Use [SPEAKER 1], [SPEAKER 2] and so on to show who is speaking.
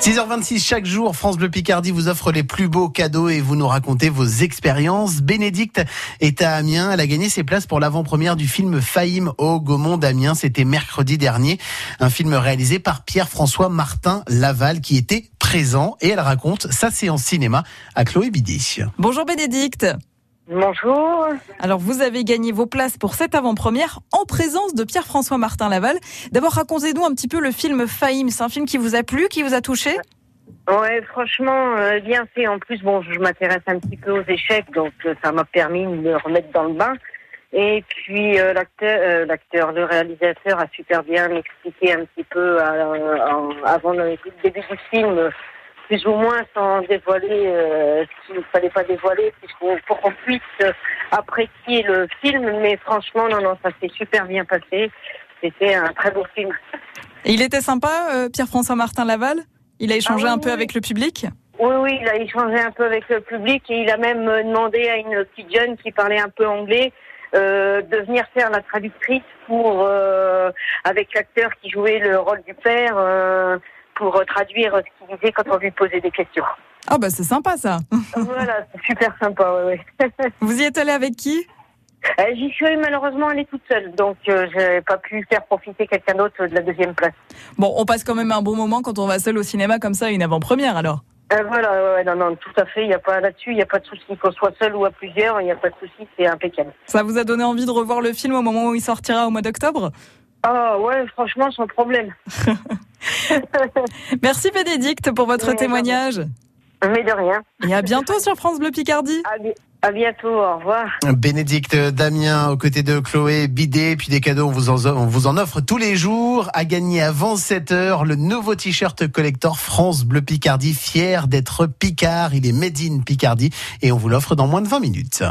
[SPEAKER 1] 6h26 chaque jour, France Bleu Picardie vous offre les plus beaux cadeaux et vous nous racontez vos expériences. Bénédicte est à Amiens. Elle a gagné ses places pour l'avant-première du film Faïm au Gaumont d'Amiens. C'était mercredi dernier. Un film réalisé par Pierre-François Martin Laval qui était présent et elle raconte sa séance cinéma à Chloé Bidet.
[SPEAKER 2] Bonjour Bénédicte.
[SPEAKER 3] Bonjour.
[SPEAKER 2] Alors vous avez gagné vos places pour cette avant-première en présence de Pierre-François Martin Laval. D'abord racontez-nous un petit peu le film Faïm. C'est un film qui vous a plu, qui vous a touché?
[SPEAKER 3] Ouais, franchement, euh, bien fait. En plus, bon, je m'intéresse un petit peu aux échecs, donc euh, ça m'a permis de me remettre dans le bain. Et puis euh, l'acteur, l'acteur, le réalisateur a super bien expliqué un petit peu avant le début du film, plus ou moins sans dévoiler euh, ce qu'il ne fallait pas dévoiler, pour qu'on puisse apprécier le film. Mais franchement, non, non, ça s'est super bien passé. C'était un très beau film.
[SPEAKER 2] Et il était sympa, euh, Pierre-François Martin Laval? Il a échangé
[SPEAKER 3] Ah oui,
[SPEAKER 2] un peu
[SPEAKER 3] oui.
[SPEAKER 2] avec le public?
[SPEAKER 3] Oui, oui, il a échangé un peu avec le public et il a même euh, demandé à une petite jeune qui parlait un peu anglais euh, de venir faire la traductrice pour euh, avec l'acteur qui jouait le rôle du père euh, pour euh, traduire ce qu'il disait quand on lui posait des questions.
[SPEAKER 2] Ah bah c'est sympa ça.
[SPEAKER 3] voilà, c'est super sympa, oui. oui.
[SPEAKER 2] Vous y êtes allé avec qui?
[SPEAKER 3] Euh, J'y suis malheureusement allée toute seule, donc euh, j'ai pas pu faire profiter quelqu'un d'autre de la deuxième place.
[SPEAKER 2] Bon, on passe quand même un bon moment quand on va seul au cinéma comme ça, une avant-première alors.
[SPEAKER 3] Euh, voilà, ouais, ouais, non, non, tout à fait. Il y a pas là-dessus, il n'y a pas de souci. Qu'on soit seul ou à plusieurs, il n'y a pas de souci. C'est impeccable.
[SPEAKER 2] Ça vous a donné envie de revoir le film au moment où il sortira au mois d'octobre?
[SPEAKER 3] Ah ouais, franchement, sans problème.
[SPEAKER 2] Merci Bénédicte pour votre témoignage.
[SPEAKER 3] Mais de rien.
[SPEAKER 2] Et à bientôt sur France Bleu Picardie.
[SPEAKER 3] À, bi- à bientôt. Au revoir.
[SPEAKER 1] Bénédicte Damien aux côtés de Chloé Bidet. Puis des cadeaux, on vous, en, on vous en offre tous les jours. À gagner avant 7 heures, le nouveau t-shirt collector France Bleu Picardie. Fier d'être Picard. Il est made in Picardie et on vous l'offre dans moins de 20 minutes.